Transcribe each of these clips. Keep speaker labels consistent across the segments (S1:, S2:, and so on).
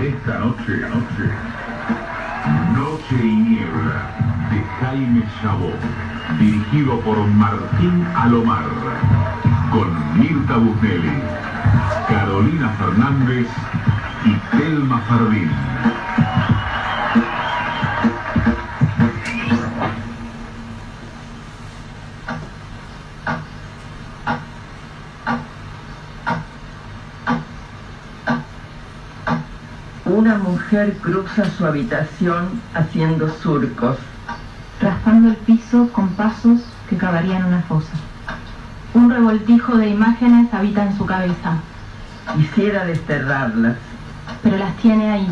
S1: Esta noche, noche, Noche y Niebla, de Jaime Chabot, dirigido por Martín Alomar, con Mirta Busnelli, Carolina Fernández y Telma Fardín.
S2: Mujer cruza su habitación haciendo surcos.
S3: raspando el piso con pasos que cavarían una fosa. Un revoltijo de imágenes habita en su cabeza,
S2: Quisiera desterrarlas.
S3: pero las tiene ahí,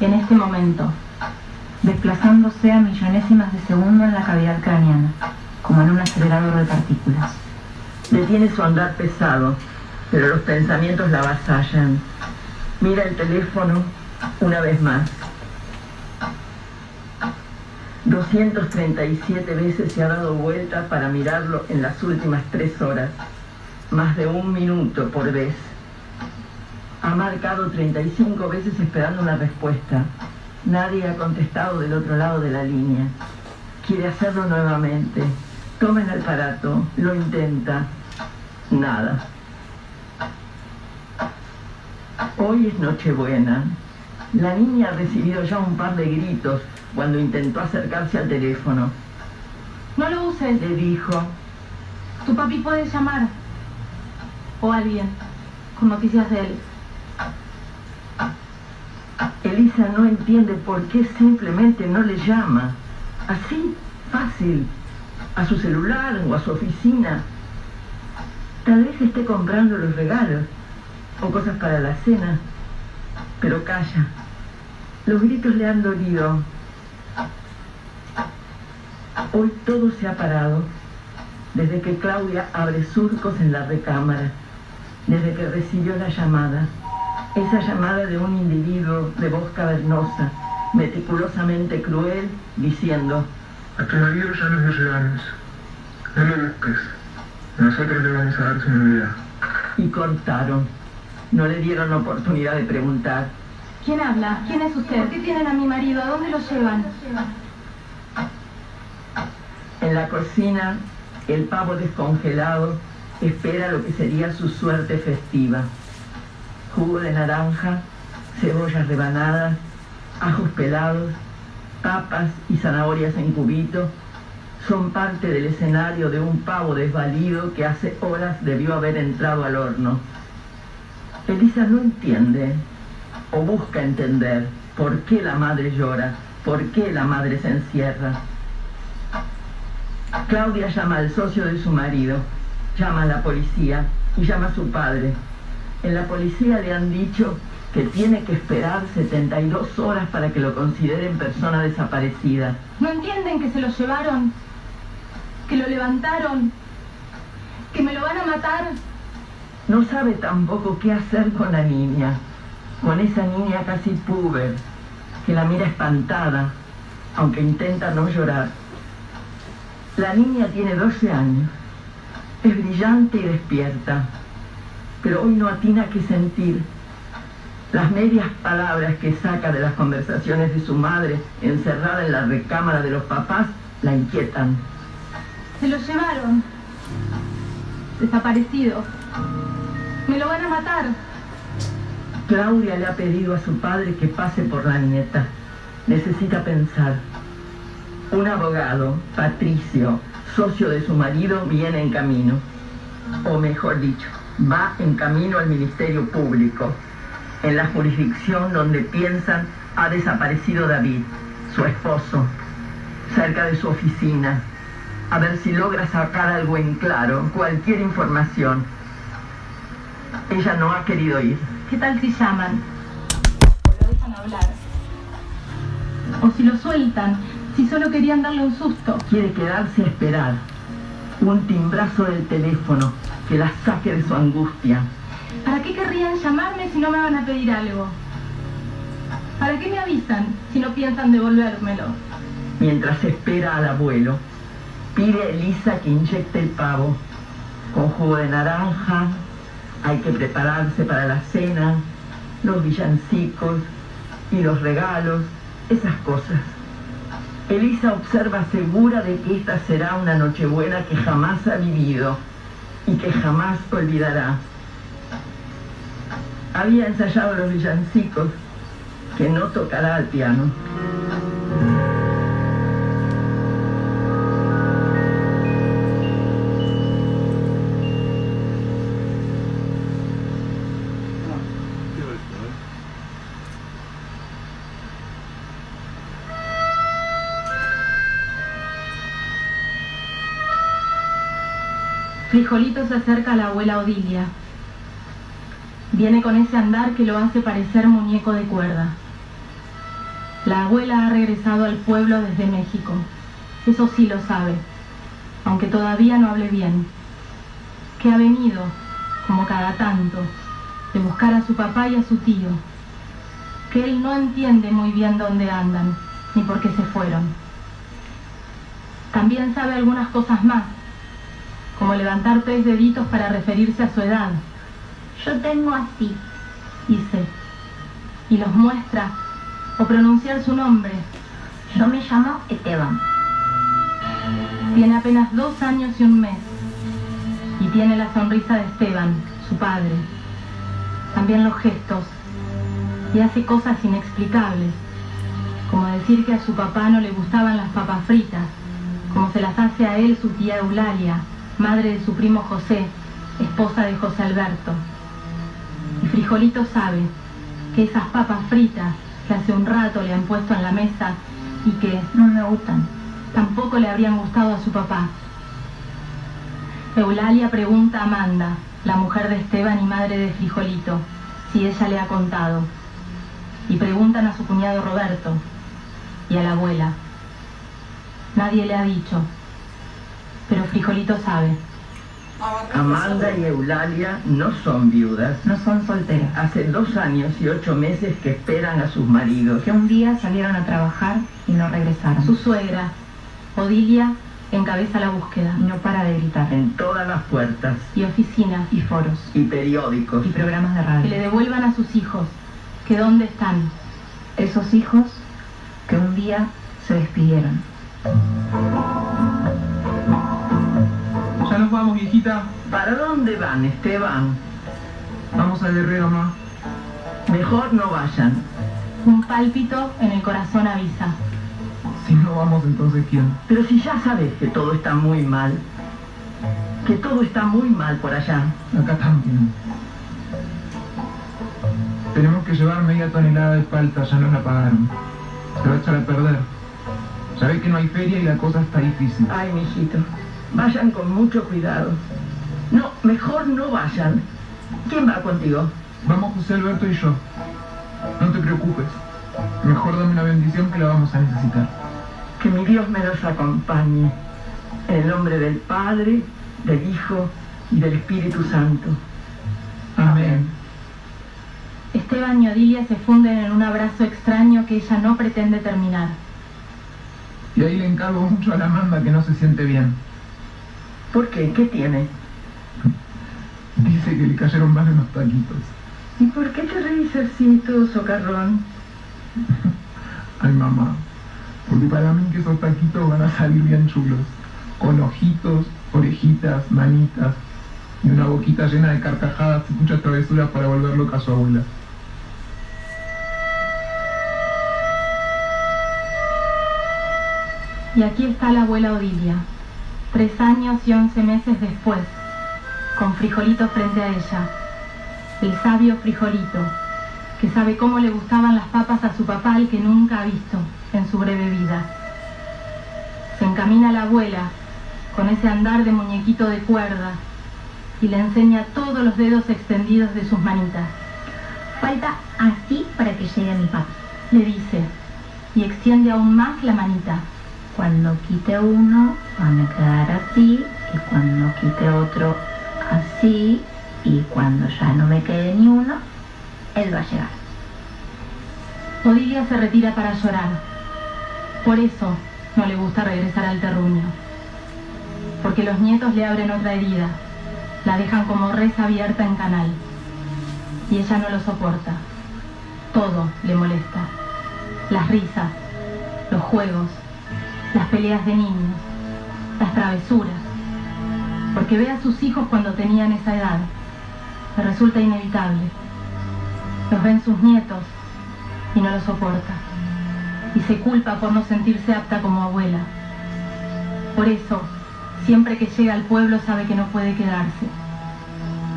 S3: en este momento, desplazándose a millonésimas de segundo en la cavidad craneana, como en un acelerador de partículas.
S2: Detiene su andar pesado, pero los pensamientos la avasallan. Mira el teléfono una vez más. 237 veces se ha dado vuelta para mirarlo en las últimas tres horas. Más de un minuto por vez. Ha marcado 35 veces esperando una respuesta. Nadie ha contestado del otro lado de la línea. Quiere hacerlo nuevamente. Toma el aparato, lo intenta. Nada. Hoy es Nochebuena. La niña ha recibido ya un par de gritos cuando intentó acercarse al teléfono.
S3: No lo uses,
S2: Le dijo,
S3: tu papi puede llamar. O alguien, con noticias de él.
S2: Elisa no entiende por qué simplemente no le llama. Así, fácil, a su celular o a su oficina. Tal vez esté comprando los regalos o cosas para la cena, pero calla. Los gritos le han dolido. Hoy todo se ha parado, desde que Claudia abre surcos en la recámara, desde que recibió la llamada. Esa llamada de un individuo de voz cavernosa, meticulosamente cruel, diciendo,
S4: A tu marido ya nos llevamos. No lo busques. Nosotros le vamos a dar su novedad.
S2: y cortaron. No le dieron oportunidad de preguntar.
S3: ¿Quién habla? ¿Quién es usted? ¿Por qué tienen a mi marido? ¿A dónde lo llevan?
S2: En la cocina, el pavo descongelado espera lo que sería su suerte festiva. Jugo de naranja, cebollas rebanadas, ajos pelados, papas y zanahorias en cubitos son parte del escenario de un pavo desvalido que hace horas debió haber entrado al horno. Elisa no entiende o busca entender por qué la madre llora, por qué la madre se encierra. Claudia llama al socio de su marido, llama a la policía y llama a su padre. En la policía le han dicho que tiene que esperar 72 horas para que lo consideren persona desaparecida.
S3: ¿No entienden que se lo llevaron? ¿Que lo levantaron? ¿Que me lo van a matar?
S2: No sabe tampoco qué hacer con la niña, con esa niña casi puber, que la mira espantada, aunque intenta no llorar. La niña tiene 12 años, es brillante y despierta, pero hoy no atina qué sentir. Las medias palabras que saca de las conversaciones de su madre, encerrada en la recámara de los papás, la inquietan.
S3: Se lo llevaron. Desaparecido. Me lo van a matar.
S2: Claudia le ha pedido a su padre que pase por la nieta. Necesita pensar. Un abogado, Patricio, socio de su marido, viene en camino. O mejor dicho, va en camino al Ministerio Público, en la jurisdicción donde piensan ha desaparecido David, su esposo, cerca de su oficina. A ver si logra sacar algo en claro, cualquier información. Ella no ha querido ir.
S3: ¿Qué tal si llaman? O lo dejan hablar. O si lo sueltan, si solo querían darle un susto.
S2: Quiere quedarse a esperar. Un timbrazo del teléfono que la saque de su angustia.
S3: ¿Para qué querrían llamarme si no me van a pedir algo? ¿Para qué me avisan si no piensan devolvérmelo?
S2: Mientras espera al abuelo, pide a Elisa que inyecte el pavo con jugo de naranja, Hay que prepararse para la cena, los villancicos y los regalos, esas cosas. Elisa observa segura de que esta será una Nochebuena que jamás ha vivido y que jamás olvidará. Había ensayado los villancicos que no tocará al piano.
S3: Frijolito se acerca a la abuela Odilia. Viene con ese andar que lo hace parecer muñeco de cuerda. La abuela ha regresado al pueblo desde México. Eso sí lo sabe, aunque todavía no hable bien. Que ha venido, como cada tanto, de buscar a su papá y a su tío. Que él no entiende muy bien dónde andan, ni por qué se fueron. También sabe algunas cosas más, como levantar tres deditos para referirse a su edad.
S5: Yo tengo así.
S3: Dice, y los muestra, o pronunciar su nombre.
S5: Yo me llamo Esteban.
S3: Tiene apenas dos años y un mes, y tiene la sonrisa de Esteban, su padre. También los gestos, y hace cosas inexplicables, como decir que a su papá no le gustaban las papas fritas, como se las hace a él su tía Eulalia, madre de su primo José, esposa de José Alberto. Y Frijolito sabe que esas papas fritas que hace un rato le han puesto en la mesa y que
S5: No me gustan.
S3: tampoco le habrían gustado a su papá. Eulalia pregunta a Amanda, la mujer de Esteban y madre de Frijolito, si ella le ha contado. Y preguntan a su cuñado Roberto y a la abuela. Nadie le ha dicho, pero Frijolito sabe.
S2: Amanda y Eulalia no son viudas.
S3: No son solteras.
S2: Hace dos años y ocho meses que esperan a sus maridos.
S3: Que un día salieron a trabajar y no regresaron. Su suegra, Odilia, encabeza la búsqueda. Y no para de gritar.
S2: En todas las puertas
S3: Y oficinas. Y foros.
S2: y periódicos.
S3: Y programas de radio. Que le devuelvan a sus hijos. Que dónde están. Esos hijos que un día se despidieron.
S6: Nos vamos, viejita.
S2: ¿Para dónde van, Esteban?
S6: Vamos a Guerrero, ma.
S2: Mejor no vayan.
S3: Un pálpito en el corazón avisa.
S6: Si no vamos, entonces ¿quién?
S2: Pero si ya sabes que todo está muy mal. Que todo está muy mal por allá.
S6: Acá también. Tenemos que llevar media tonelada de palta, ya nos la pagaron. Se va a echar a perder. Ya ve que no hay feria y la cosa está difícil.
S2: Ay, mijito. Vayan con mucho cuidado. No, mejor no vayan. ¿Quién va contigo?
S6: Vamos José Alberto y yo. No te preocupes. Mejor dame una bendición que la vamos a necesitar.
S2: Que mi Dios me los acompañe. En el nombre del Padre, del Hijo y del Espíritu Santo.
S6: Amén.
S3: Esteban y Odilia se funden en un abrazo extraño que ella no pretende terminar.
S6: Y ahí le encargo mucho a la Amanda que no se siente bien.
S2: ¿Por qué? ¿Qué tiene?
S6: Dice que le cayeron mal unos taquitos.
S2: ¿Y por qué te reís así, todo socarrón?
S6: Ay, mamá. Porque para mí que esos taquitos van a salir bien chulos. Con ojitos, orejitas, manitas. Y una boquita llena de carcajadas y muchas travesuras para volver loca a su abuela.
S3: Y aquí está la abuela Odilia, tres años y once meses después, con Frijolito frente a ella. El sabio Frijolito, que sabe cómo le gustaban las papas a su papá al que nunca ha visto en su breve vida. Se encamina a la abuela con ese andar de muñequito de cuerda y le enseña todos los dedos extendidos de sus manitas.
S5: Falta así para que llegue mi papá.
S3: Le dice, y extiende aún más la manita.
S5: Cuando quite uno, van a quedar así, y cuando quite otro, así, y cuando ya no me quede ni uno, él va a llegar.
S3: Odilia se retira para llorar. Por eso no le gusta regresar al terruño. Porque los nietos le abren otra herida, La dejan como res abierta en canal. Y ella no lo soporta. Todo le molesta. Las risas, los juegos, las peleas de niños, las travesuras. Porque ve a sus hijos cuando tenían esa edad. Le resulta inevitable. Los ven sus nietos y no lo soporta. Y se culpa por no sentirse apta como abuela. Por eso, siempre que llega al pueblo sabe que no puede quedarse.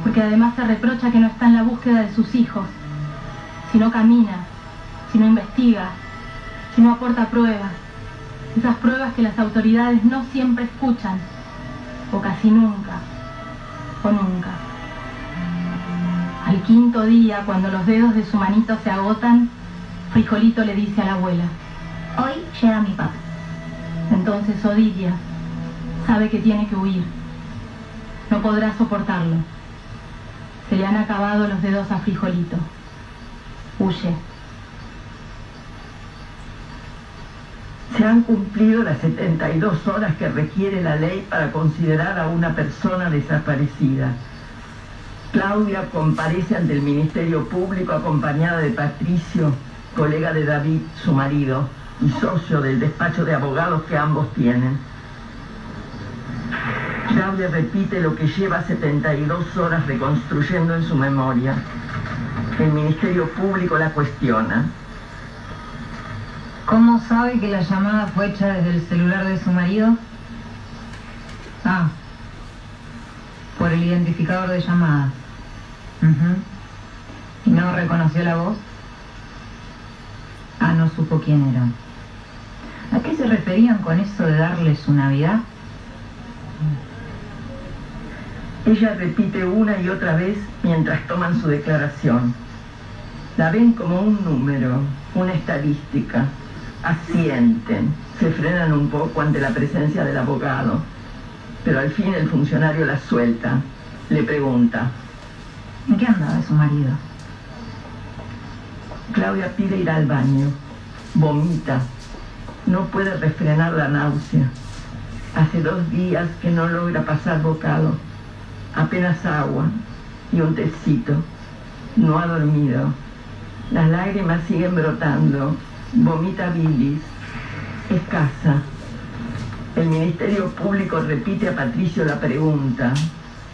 S3: Porque además se reprocha que no está en la búsqueda de sus hijos. Si no camina, si no investiga, si no aporta pruebas. Esas pruebas que las autoridades no siempre escuchan, o casi nunca, o nunca. Al quinto día, cuando los dedos de su manito se agotan, Frijolito le dice a la abuela,
S5: Hoy llega mi papá.
S3: entonces Odilia sabe que tiene que huir. No podrá soportarlo. Se le han acabado los dedos a Frijolito. Huye.
S2: Se han cumplido las 72 horas que requiere la ley para considerar a una persona desaparecida. Claudia comparece ante el Ministerio Público acompañada de Patricio, colega de David, su marido, y socio del despacho de abogados que ambos tienen. Claudia repite lo que lleva 72 horas reconstruyendo en su memoria. El Ministerio Público la cuestiona.
S7: ¿Cómo sabe que la llamada fue hecha desde el celular de su marido? Ah, por el identificador de llamadas. Ujú. ¿Y no reconoció la voz? Ah, no supo quién era. ¿A qué se referían con eso de darle su Navidad?
S2: Ella repite una y otra vez mientras toman su declaración. La ven como un número, una estadística. Asienten, se frenan un poco ante la presencia del abogado. Pero al fin el funcionario la suelta. Le pregunta.
S7: ¿En qué andaba su marido?
S2: Claudia pide ir al baño. Vomita. No puede refrenar la náusea. Hace dos días que no logra pasar bocado. Apenas agua y un tecito. No ha dormido. Las lágrimas siguen brotando. Vomita bilis. Escasa. El Ministerio Público repite a Patricio la pregunta.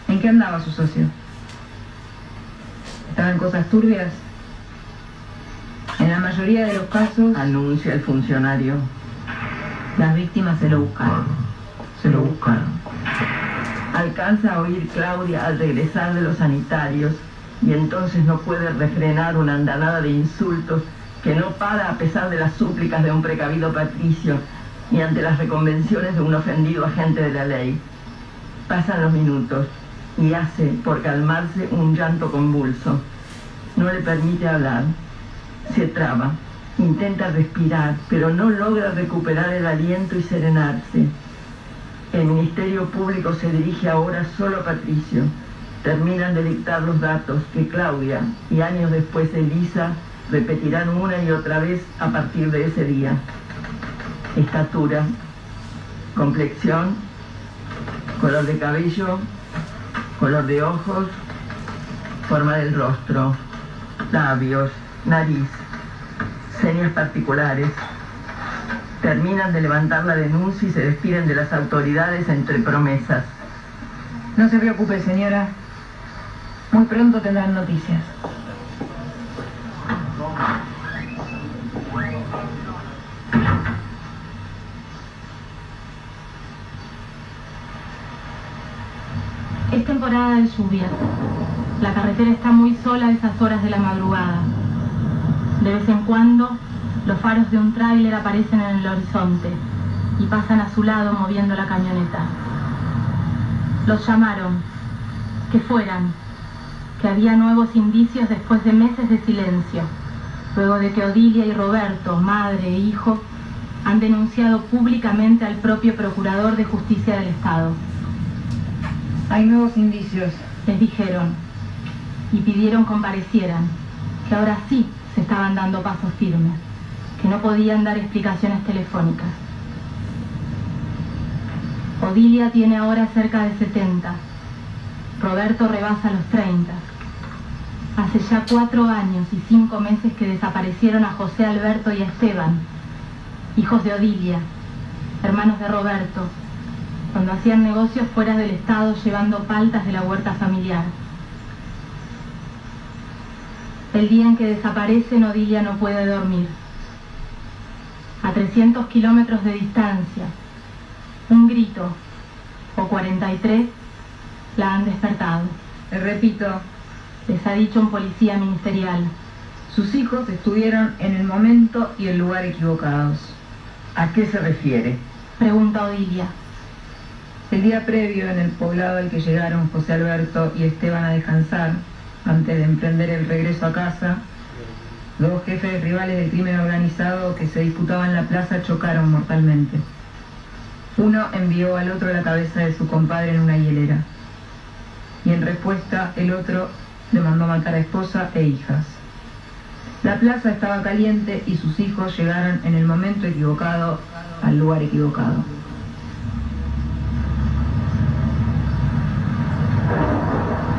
S7: ¿En qué andaba su socio? ¿Estaba en cosas turbias? En la mayoría de los casos,
S2: Anuncia el funcionario.
S7: las víctimas se lo buscaron.
S6: Se lo buscaron.
S2: Alcanza a oír Claudia al regresar de los sanitarios y entonces no puede refrenar una andanada de insultos que no para a pesar de las súplicas de un precavido Patricio y ante las reconvenciones de un ofendido agente de la ley. Pasan los minutos y hace, por calmarse, un llanto convulso. No le permite hablar. Se traba. Intenta respirar, pero no logra recuperar el aliento y serenarse. El Ministerio Público se dirige ahora solo a Patricio. Terminan de dictar los datos que Claudia y años después Elisa repetirán una y otra vez a partir de ese día. Estatura, complexión, color de cabello, color de ojos, forma del rostro, labios, nariz, señas particulares. Terminan de levantar la denuncia y se despiden de las autoridades entre promesas.
S7: No se preocupe, señora. Muy pronto tendrán noticias.
S3: Esas horas de la madrugada. De vez en cuando, los faros de un tráiler aparecen en el horizonte y pasan a su lado moviendo la camioneta. Los llamaron, que fueran, que había nuevos indicios después de meses de silencio, luego de que Odilia y Roberto, madre e hijo, han denunciado públicamente al propio Procurador de Justicia del Estado.
S7: Hay nuevos indicios.
S3: Les dijeron y pidieron comparecieran, que ahora sí se estaban dando pasos firmes, que no podían dar explicaciones telefónicas. Odilia tiene ahora cerca de 70 Roberto rebasa los 30. Hace ya cuatro años y cinco meses que desaparecieron a José Alberto y a Esteban, hijos de Odilia, hermanos de Roberto, cuando hacían negocios fuera del Estado llevando paltas de la huerta familiar. El día en que desaparecen, Odilia no puede dormir. A 300 kilómetros de distancia, un grito, o 43, la han despertado.
S7: Le repito,
S3: Les ha dicho un policía ministerial.
S7: sus hijos estuvieron en el momento y el lugar equivocados.
S2: ¿A qué se refiere?
S3: Pregunta Odilia.
S7: El día previo, en el poblado al que llegaron José Alberto y Esteban a descansar, antes de emprender el regreso a casa, dos jefes rivales del crimen organizado que se disputaban la plaza chocaron mortalmente. Uno envió al otro la cabeza de su compadre en una hielera. Y en respuesta, el otro le mandó matar a esposa e hijas. La plaza estaba caliente y sus hijos llegaron en el momento equivocado al lugar equivocado.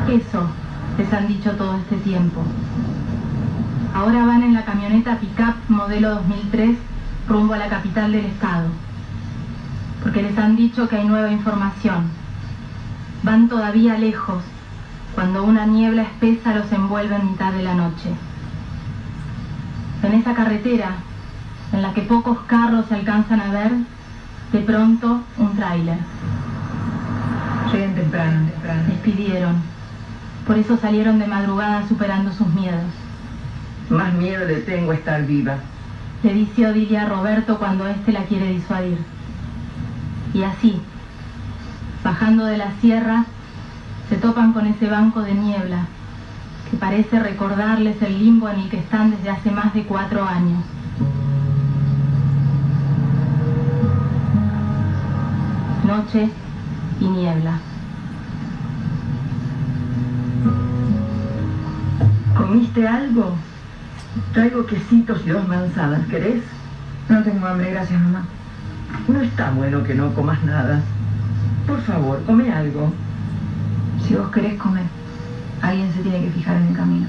S3: Eso les han dicho todo este tiempo. Ahora van en la camioneta pickup modelo 2003 rumbo a la capital del estado. Porque les han dicho que hay nueva información. Van todavía lejos cuando una niebla espesa los envuelve en mitad de la noche. En esa carretera, en la que pocos carros se alcanzan a ver, de pronto un tráiler.
S7: Lleguen temprano, temprano.
S3: Les pidieron. Por eso salieron de madrugada superando sus miedos.
S2: Más miedo le tengo a estar viva.
S3: Le dice Odilia a Roberto cuando éste la quiere disuadir. Y así, bajando de la sierra, se topan con ese banco de niebla que parece recordarles el limbo en el que están desde hace más de cuatro años. Noche y niebla.
S2: ¿Comiste algo? Traigo quesitos y dos manzanas, ¿querés?
S7: No tengo hambre, gracias mamá.
S2: No está bueno que no comas nada. Por favor, come algo.
S7: Si vos querés comer, alguien se tiene que fijar en el camino.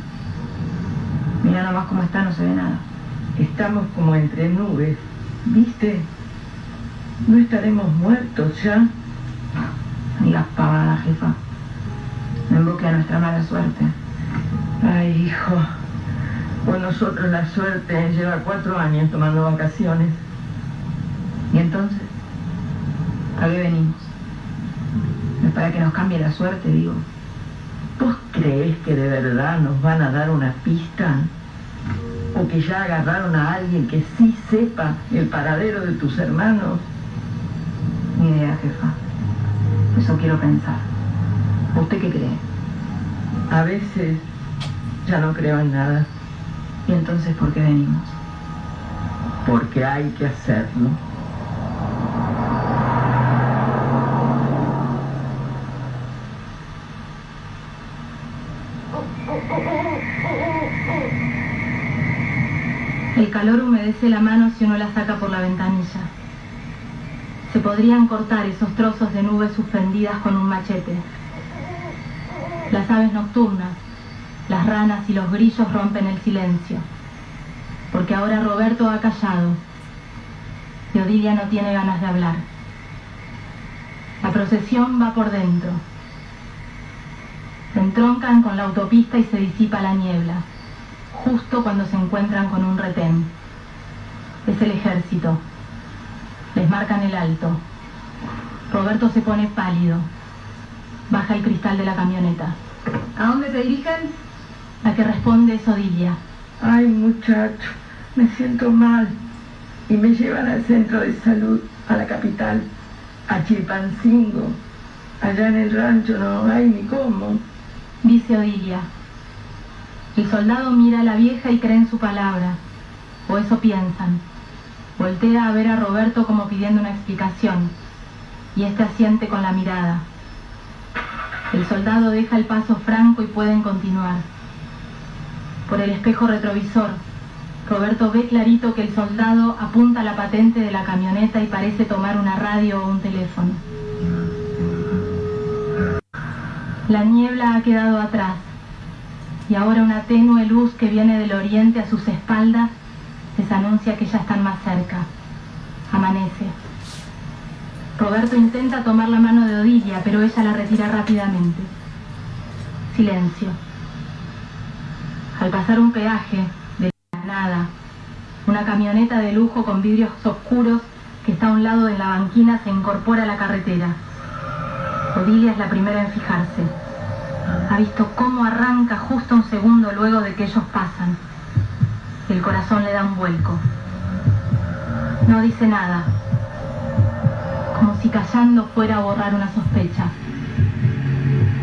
S7: Mira nomás cómo está, no se ve nada.
S2: Estamos como entre nubes. ¿Viste? No estaremos muertos ya.
S7: No digas pavada, jefa. No invoque a nuestra mala suerte.
S2: Ay, hijo. Con nosotros la suerte lleva cuatro años tomando vacaciones.
S7: ¿Y entonces? ¿Para qué venimos? Para que nos cambie la suerte, digo.
S2: ¿Vos crees que de verdad nos van a dar una pista? ¿O que ya agarraron a alguien que sí sepa el paradero de tus hermanos?
S7: Ni idea, jefa. Eso quiero pensar. ¿Usted qué cree?
S2: A veces ya no creo en nada,
S7: ¿Y entonces por qué venimos?
S2: porque hay que hacerlo.
S3: El calor humedece la mano si uno la saca por la ventanilla. Se podrían cortar esos trozos de nubes suspendidas con un machete. Las aves nocturnas, las ranas y los grillos rompen el silencio. Porque ahora Roberto ha callado y Odilia no tiene ganas de hablar. La procesión va por dentro. Entroncan con la autopista y se disipa la niebla justo cuando se encuentran con un retén. Es el ejército. Les marcan el alto. Roberto se pone pálido. Baja el cristal de la camioneta.
S7: ¿A dónde se dirigen?
S3: La que responde es Odilia.
S2: Ay, muchacho, me siento mal. Y me llevan al centro de salud, a la capital, a Chilpancingo. Allá en el rancho no hay ni cómo.
S3: Dice Odilia. El soldado mira a la vieja y cree en su palabra. O eso piensan. Voltea a ver a Roberto como pidiendo una explicación. Y este asiente con la mirada. El soldado deja el paso franco y pueden continuar. Por el espejo retrovisor, Roberto ve clarito que el soldado apunta la patente de la camioneta y parece tomar una radio o un teléfono. La niebla ha quedado atrás y ahora una tenue luz que viene del oriente a sus espaldas les anuncia que ya están más cerca. Amanece. Roberto intenta tomar la mano de Odilia, pero ella la retira rápidamente. Silencio. Al pasar un peaje, de la nada, una camioneta de lujo con vidrios oscuros que está a un lado de la banquina se incorpora a la carretera. Odilia es la primera en fijarse. Ha visto cómo arranca justo un segundo luego de que ellos pasan. El corazón le da un vuelco. No dice nada, como si callando fuera a borrar una sospecha.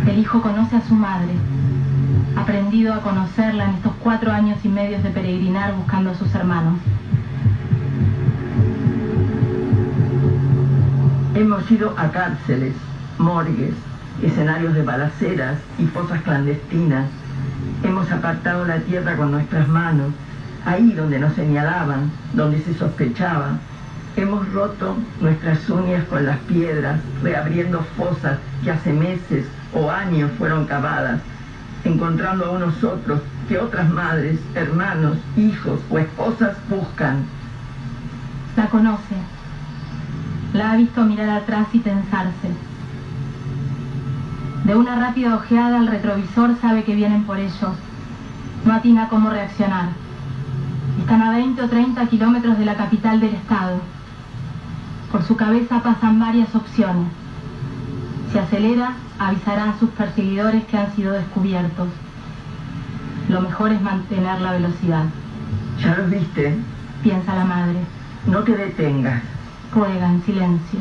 S3: El hijo conoce a su madre, aprendido a conocerla en estos cuatro años y medio de peregrinar buscando a sus hermanos.
S2: Hemos ido a cárceles, morgues, escenarios de balaceras y fosas clandestinas. Hemos apartado la tierra con nuestras manos, ahí donde nos señalaban, donde se sospechaba. Hemos roto nuestras uñas con las piedras, reabriendo fosas que hace meses o años fueron cavadas, encontrando a unos otros que otras madres, hermanos, hijos o esposas buscan.
S3: La conoce. La ha visto mirar atrás y tensarse. De una rápida ojeada al retrovisor sabe que vienen por ellos. No atina cómo reaccionar. Están a 20 o 30 kilómetros de la capital del estado. Por su cabeza pasan varias opciones. Si acelera, avisará a sus perseguidores que han sido descubiertos. Lo mejor es mantener la velocidad,
S2: ¿Ya los viste?
S3: piensa la madre.
S2: No te detengas.
S3: Ruega en silencio.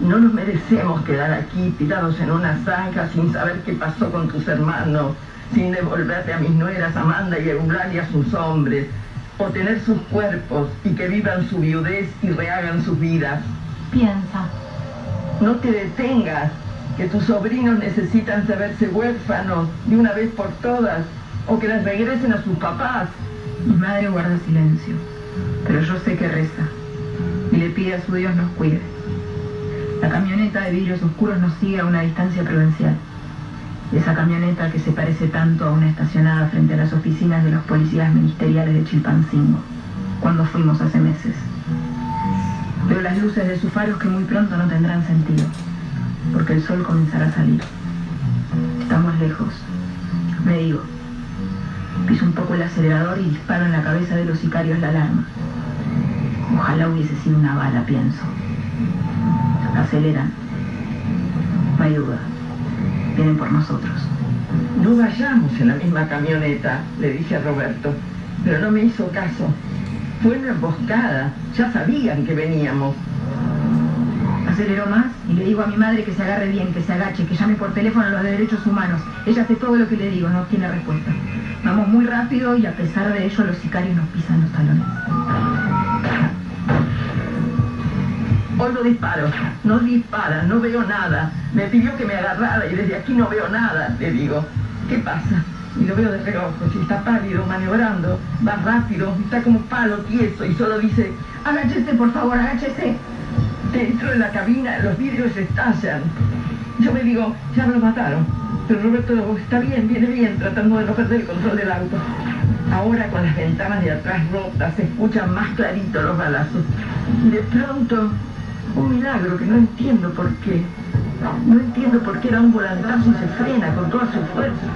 S2: No nos merecemos quedar aquí tirados en una zanja sin saber qué pasó con tus hermanos, sin devolverte a mis nueras Amanda y Eulalia a sus hombres, o tener sus cuerpos y que vivan su viudez y rehagan sus vidas.
S3: Piensa.
S2: No te detengas, que tus sobrinos necesitan saberse huérfanos de una vez por todas, o que les regresen a sus papás.
S7: Mi madre guarda silencio, pero yo sé que reza y le pide a su Dios nos cuide. La camioneta de vidrios oscuros nos sigue a una distancia prudencial. Esa camioneta que se parece tanto a una estacionada frente a las oficinas de los policías ministeriales de Chilpancingo, cuando fuimos hace meses. Veo las luces de sus faros que muy pronto no tendrán sentido, porque el sol comenzará a salir. Estamos lejos, me digo. Piso un poco el acelerador y disparo en la cabeza de los sicarios la alarma. Ojalá hubiese sido una bala, pienso. Aceleran. No hay duda. Vienen por nosotros.
S2: No vayamos en la misma camioneta, le dije a Roberto, pero no me hizo caso. Fue una emboscada, ya sabían que veníamos.
S7: Aceleró más y le digo a mi madre que se agarre bien, que se agache, que llame por teléfono a los de derechos humanos. Ella hace todo lo que le digo, no tiene respuesta. Vamos muy rápido y a pesar de ello los sicarios nos pisan los talones.
S2: Oigo disparos, no disparan, no veo nada. Me pidió que me agarrara y desde aquí no veo nada, le digo. ¿Qué pasa? Y lo veo de reojo, si está pálido, maniobrando, va rápido, está como palo tieso y solo dice,
S7: Agáchese, por favor, agáchese.
S2: dentro de la cabina los vidrios estallan. Yo me digo, ya me lo mataron. Pero Roberto está bien, viene bien, tratando de no perder el control del auto. Ahora con las ventanas de atrás rotas se escuchan más clarito los balazos. Y de pronto, un milagro que no entiendo por qué. No entiendo por qué da un volantazo y se frena con toda su fuerza.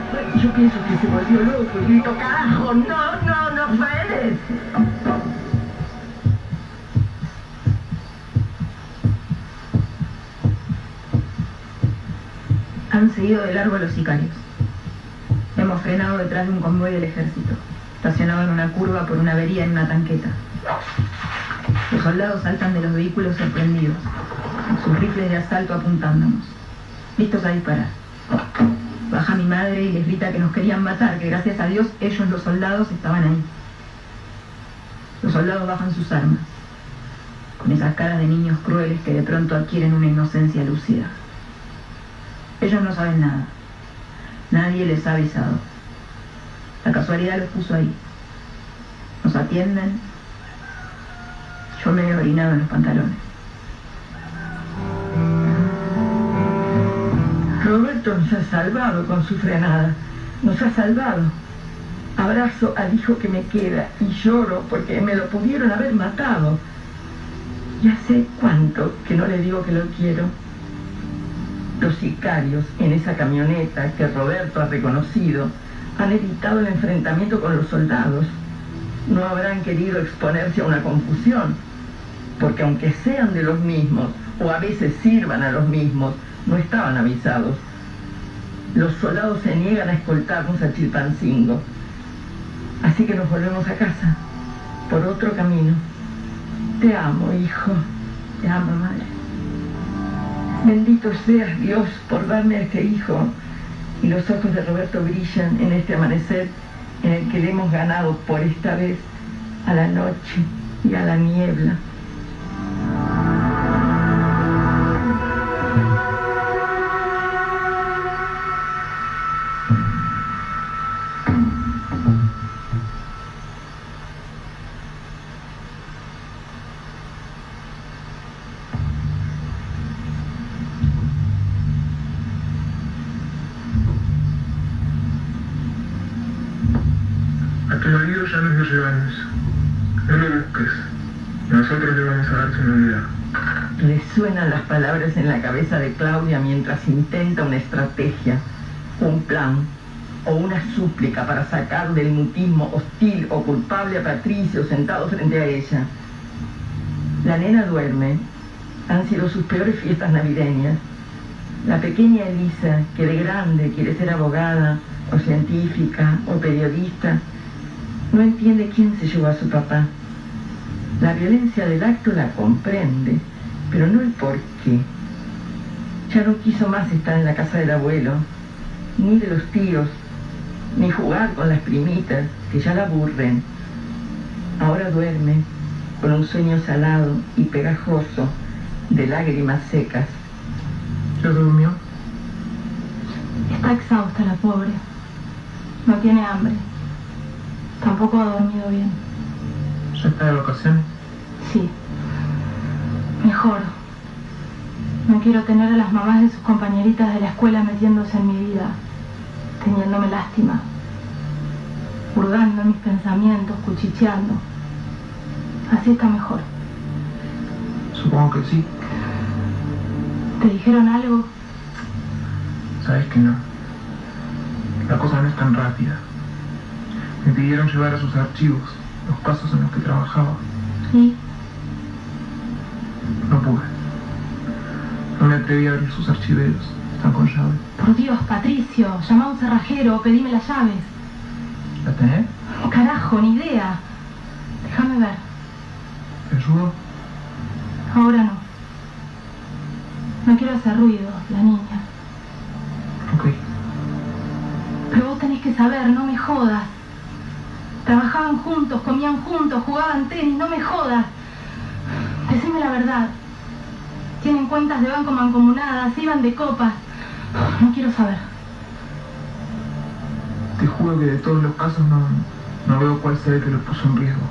S2: Yo pienso que se volvió loco y grito, carajo, no, no, no frenes.
S7: Han seguido de largo los sicarios. Hemos frenado detrás de un convoy del ejército, estacionado en una curva por una avería en una tanqueta. Los soldados saltan de los vehículos sorprendidos, con sus rifles de asalto apuntándonos, listos a disparar. Baja mi madre y les grita que nos querían matar, que gracias a Dios ellos los soldados estaban ahí. Los soldados bajan sus armas, con esas caras de niños crueles que de pronto adquieren una inocencia lúcida. Ellos no saben nada. Nadie les ha avisado. La casualidad los puso ahí. Nos atienden. Yo me he orinado en los pantalones.
S2: Roberto nos ha salvado con su frenada. Nos ha salvado. Abrazo al hijo que me queda y lloro porque me lo pudieron haber matado. Y hace cuánto que no le digo que lo quiero. Los sicarios en esa camioneta que Roberto ha reconocido han evitado el enfrentamiento con los soldados. No habrán querido exponerse a una confusión, porque aunque sean de los mismos o a veces sirvan a los mismos, no estaban avisados. Los soldados se niegan a escoltarnos a Chilpancingo. Así que nos volvemos a casa, por otro camino. Te amo, hijo. Te amo, madre. Bendito seas Dios por darme a este hijo. Y los ojos de Roberto brillan en este amanecer en el que le hemos ganado por esta vez a la noche y a la niebla. En la cabeza de Claudia mientras intenta una estrategia, un plan o una súplica para sacar del mutismo hostil o culpable a Patricio sentado frente a ella. La nena duerme. Han sido sus peores fiestas navideñas. La pequeña Elisa, que de grande quiere ser abogada o científica o periodista, no entiende quién se llevó a su papá. La violencia del acto la comprende, pero no el por qué. Ya no quiso más estar en la casa del abuelo, ni de los tíos, ni jugar con las primitas, que ya la aburren. Ahora duerme con un sueño salado y pegajoso de lágrimas secas.
S6: ¿Ya se durmió?
S3: Está exhausta la pobre. No tiene hambre. Tampoco ha dormido bien.
S6: ¿Ya está de vacaciones?
S3: Sí. Mejor. No quiero tener a las mamás de sus compañeritas de la escuela metiéndose en mi vida, teniéndome lástima, hurgando mis pensamientos, cuchicheando. Así está mejor.
S6: Supongo que sí.
S3: ¿Te dijeron algo?
S6: Sabes que no. La cosa no es tan rápida. Me pidieron llevar a sus archivos los casos en los que trabajaba.
S3: ¿Y?
S6: No pude. Me atreví a abrir sus archiveros. Están con llave.
S3: Por Dios, Patricio, llama a un cerrajero, pedime las llaves.
S6: ¿La tenés?
S3: Carajo, ni idea. Déjame ver.
S6: ¿Te ayudo?
S3: Ahora no. No quiero hacer ruido, la niña.
S6: Ok.
S3: Pero vos tenés que saber, no me jodas. Trabajaban juntos, comían juntos, jugaban tenis, no me jodas. Decime la verdad. Tienen cuentas de banco mancomunadas, iban de copas. No quiero saber.
S6: Te juro que de todos los casos no, no veo cuál sea el que los puso en riesgo.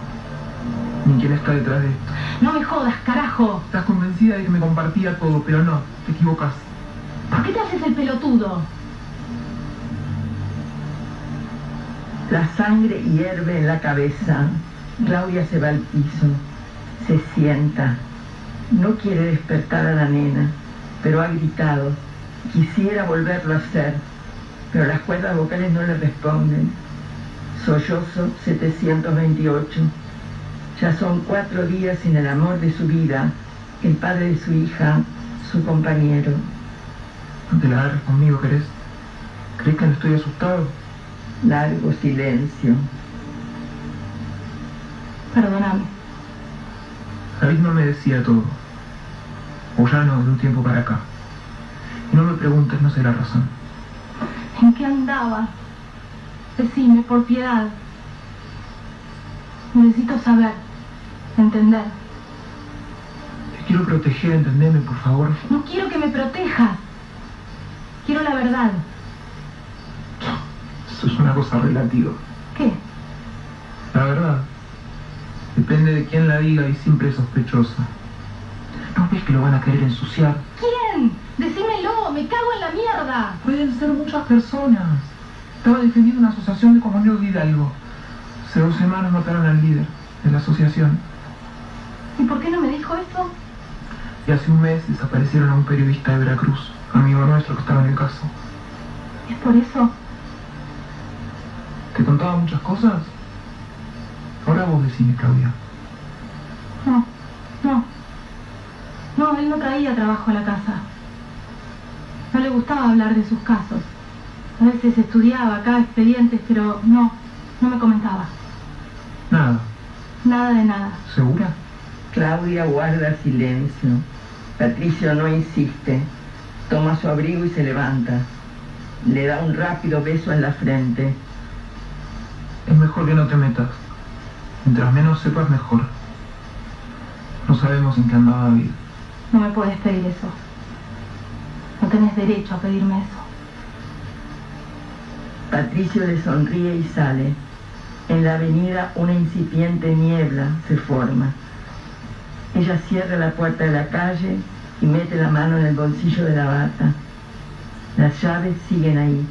S6: Ni quién está detrás de esto.
S3: No me jodas, carajo.
S6: Estás convencida de que me compartía todo, pero no, te equivocas.
S3: ¿Por qué te haces el pelotudo?
S2: La sangre hierve en la cabeza. Claudia se va al piso. Se sienta. No quiere despertar a la nena, pero ha gritado. Quisiera volverlo a hacer, pero las cuerdas vocales no le responden. Sollozo 728. Ya son cuatro días sin el amor de su vida, el padre de su hija, su compañero.
S6: No te la agarres conmigo, ¿querés? ¿Crees que no estoy asustado?
S2: Largo silencio.
S3: Perdóname.
S6: David no me decía todo. O ya no, de un tiempo para acá. Y no me preguntes, no sé la razón.
S3: ¿En qué andaba? Decime, por piedad. Necesito saber, entender.
S6: Te quiero proteger, entendeme, por favor.
S3: No quiero que me protejas. Quiero la verdad.
S6: Eso es una cosa relativa.
S3: ¿Qué?
S6: La verdad. Depende de quién la diga y siempre es sospechosa. ¿No ves que lo van a querer ensuciar?
S3: ¿Quién? Decímelo. me cago en la mierda.
S6: Pueden ser muchas personas. Estaba defendiendo una asociación de comuneros de Hidalgo. Hace dos semanas mataron al líder de la asociación.
S3: ¿Y por qué no me dijo eso?
S6: Y hace un mes desaparecieron a un periodista de Veracruz, amigo nuestro que estaba en el caso.
S3: ¿Es por eso?
S6: ¿Te contaba muchas cosas? Ahora vos decime, Claudia.
S3: No, no. No, él no traía trabajo a la casa. No le gustaba hablar de sus casos. A veces estudiaba acá expedientes, pero no, no me comentaba.
S6: Nada.
S3: Nada de nada.
S6: ¿Segura?
S2: Claudia guarda silencio. Patricio no insiste. Toma su abrigo y se levanta. Le da un rápido beso en la frente.
S6: Es mejor que no te metas. Mientras menos sepas, mejor. No sabemos en qué andaba David.
S3: No me puedes pedir eso. No tenés derecho a pedirme eso.
S2: Patricio le sonríe y sale. En la avenida una incipiente niebla se forma. Ella cierra la puerta de la calle y mete la mano en el bolsillo de la bata. Las llaves siguen ahí.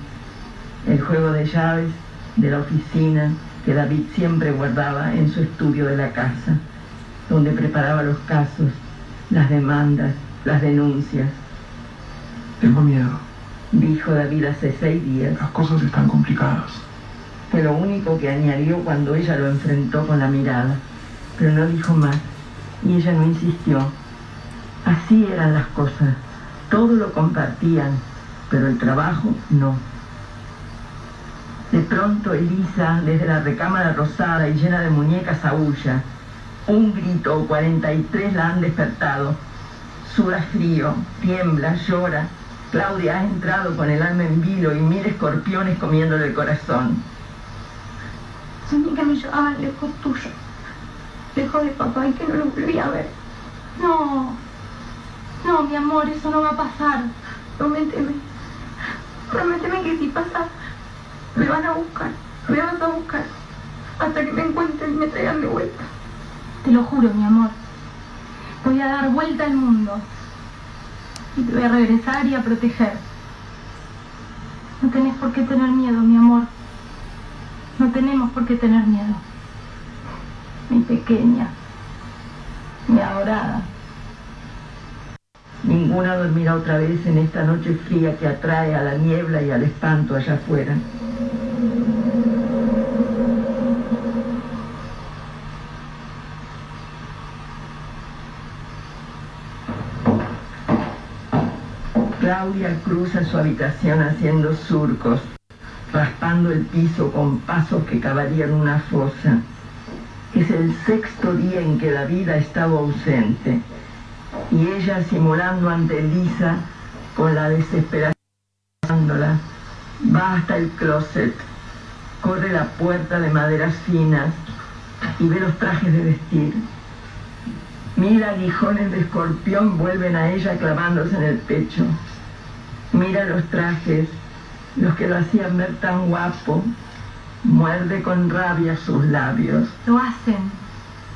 S2: El juego de llaves de la oficina que David siempre guardaba en su estudio de la casa, donde preparaba los casos, las demandas, las denuncias.
S6: Tengo miedo.
S2: Dijo David hace seis días.
S6: Las cosas están complicadas.
S2: Fue lo único que añadió cuando ella lo enfrentó con la mirada, pero no dijo más, y ella no insistió. Así eran las cosas, todo lo compartían, pero el trabajo no. De pronto Elisa, desde la recámara rosada y llena de muñecas, aúlla. Un grito o 43 la han despertado. Suda frío, tiembla, llora. Claudia ha entrado con el alma en vilo y mil escorpiones comiéndole el corazón.
S5: Soñé que me llevaban lejos tuyo, lejos de papá y que no lo volví a ver.
S3: No, no, mi amor, eso no va a pasar.
S5: Prométeme, prométeme que si pasa, me van a buscar, me vas a buscar, hasta que me encuentren y me traigan de vuelta.
S3: Te lo juro, mi amor. Voy a dar vuelta al mundo. Y te voy a regresar y a proteger. No tenés por qué tener miedo, mi amor. No tenemos por qué tener miedo. Mi pequeña, mi adorada.
S2: Ninguna dormirá otra vez en esta noche fría que atrae a la niebla y al espanto allá afuera. Cruza su habitación haciendo surcos, raspando el piso con pasos que cavarían una fosa. Es el sexto día en que David ha estado ausente y ella simulando ante Lisa con la desesperación va hasta el closet, corre la puerta de maderas finas y ve los trajes de vestir. Mira aguijones de escorpión vuelven a ella clavándose en el pecho. Mira los trajes, los que lo hacían ver tan guapo. Muerde con rabia sus labios.
S3: Lo hacen,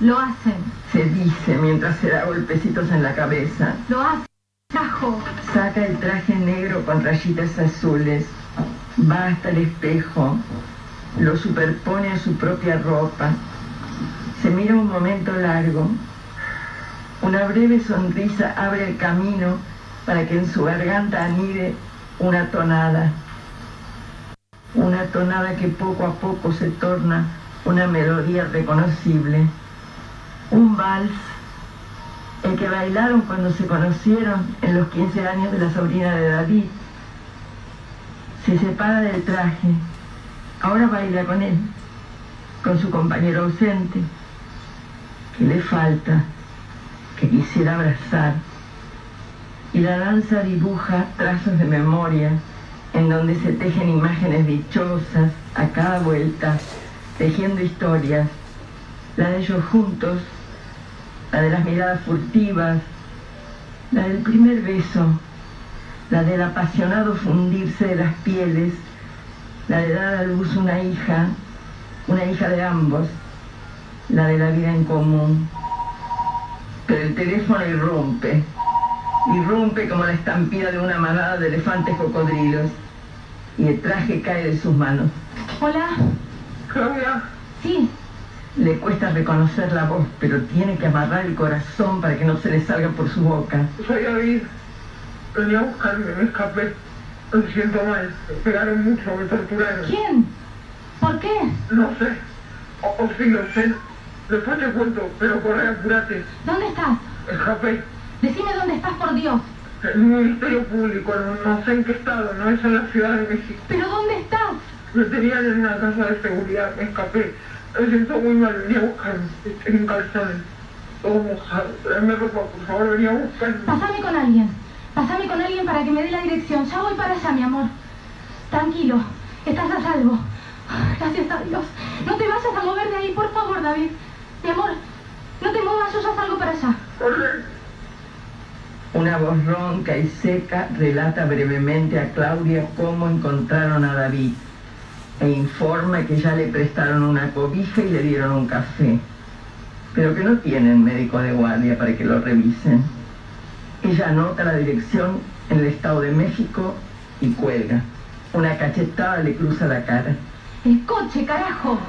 S3: lo hacen,
S2: Se dice mientras se da golpecitos en la cabeza.
S3: lo hacen. Cajo.
S2: Saca el traje negro con rayitas azules. Va hasta el espejo. Lo superpone a su propia ropa. Se mira un momento largo. Una breve sonrisa abre el camino para que en su garganta anide una tonada. Una tonada que poco a poco se torna una melodía reconocible. Un vals el que bailaron cuando se conocieron en los 15 años de la sobrina de David. Se separa del traje, ahora baila con él, con su compañero ausente, que le falta, que quisiera abrazar. Y la danza dibuja trazos de memoria en donde se tejen imágenes dichosas a cada vuelta, tejiendo historias, la de ellos juntos, la de las miradas furtivas, la del primer beso, la del apasionado fundirse de las pieles, la de dar a luz una hija, una hija de ambos, la de la vida en común. Pero el teléfono irrumpe. Irrumpe como la estampida de una manada de elefantes cocodrilos y el traje cae de sus manos.
S3: Hola.
S4: Claudia,
S3: Sí.
S2: Le cuesta reconocer la voz, pero tiene que amarrar el corazón para que no se le salga por su boca.
S4: soy David. Venía a buscarme, me escapé. Me siento mal. Me pegaron mucho, me torturaron.
S3: ¿Quién? ¿Por qué?
S4: No sé. O, o sí lo sé. Después te cuento, pero corre, apurate.
S3: ¿Dónde estás?
S4: Escapé.
S3: Decime dónde estás, por Dios.
S4: En un ministerio público, no, sé en qué estado, no es en la Ciudad de México.
S3: ¿Pero dónde estás?
S4: Me tenían en una casa de seguridad, me escapé. Me siento muy mal, venía a buscarme. En calzones, todo mojado. Tráeme ropa, por favor, venía a buscarme.
S3: Pásame con alguien. Pásame con alguien para que me dé la dirección. Ya voy para allá, mi amor. Tranquilo. Estás a salvo. Gracias a Dios. No te vayas a mover de ahí, por favor, David. Mi amor, no te muevas, yo ya salgo para allá.
S4: Corre.
S2: Una voz ronca y seca relata brevemente a Claudia cómo encontraron a David e informa que ya le prestaron una cobija y le dieron un café, pero que no tienen médico de guardia para que lo revisen. Ella anota la dirección en el Estado de México y cuelga. Una cachetada le cruza la cara.
S3: El coche, carajo.